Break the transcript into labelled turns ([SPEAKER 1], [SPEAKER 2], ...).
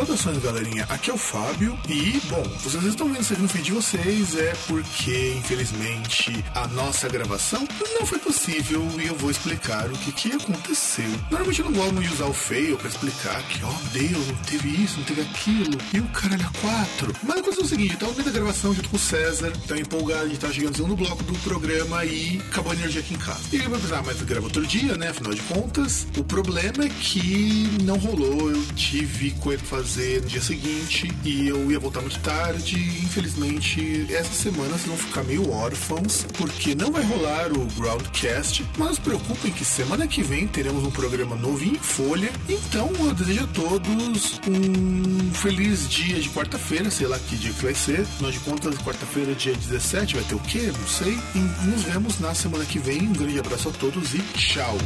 [SPEAKER 1] Saudações, galerinha. Aqui é o Fábio e, bom, vocês estão vendo isso aqui no feed de vocês é porque, infelizmente, a nossa gravação não foi possível e eu vou explicar o que, que aconteceu. Normalmente eu não gosto de usar o fail pra explicar que, ó, oh, Deus, não teve isso, não teve aquilo e o caralho a quatro. Mas aconteceu o seguinte, eu tava no meio da gravação junto com o César, tava empolgado, a gente tava chegando no bloco do programa e acabou a energia aqui em casa. E eu pensar, mas grava outro dia, né? Afinal de contas, o problema é que não rolou, eu tive coisa pra no dia seguinte e eu ia voltar muito tarde. Infelizmente, essa semana vocês vão ficar meio órfãos, porque não vai rolar o Groundcast. Mas não se preocupem que semana que vem teremos um programa novinho em folha. Então eu desejo a todos um feliz dia de quarta-feira, sei lá que dia que vai ser. Afinal de contas, quarta-feira, dia 17, vai ter o quê? Não sei. E nos vemos na semana que vem. Um grande abraço a todos e tchau.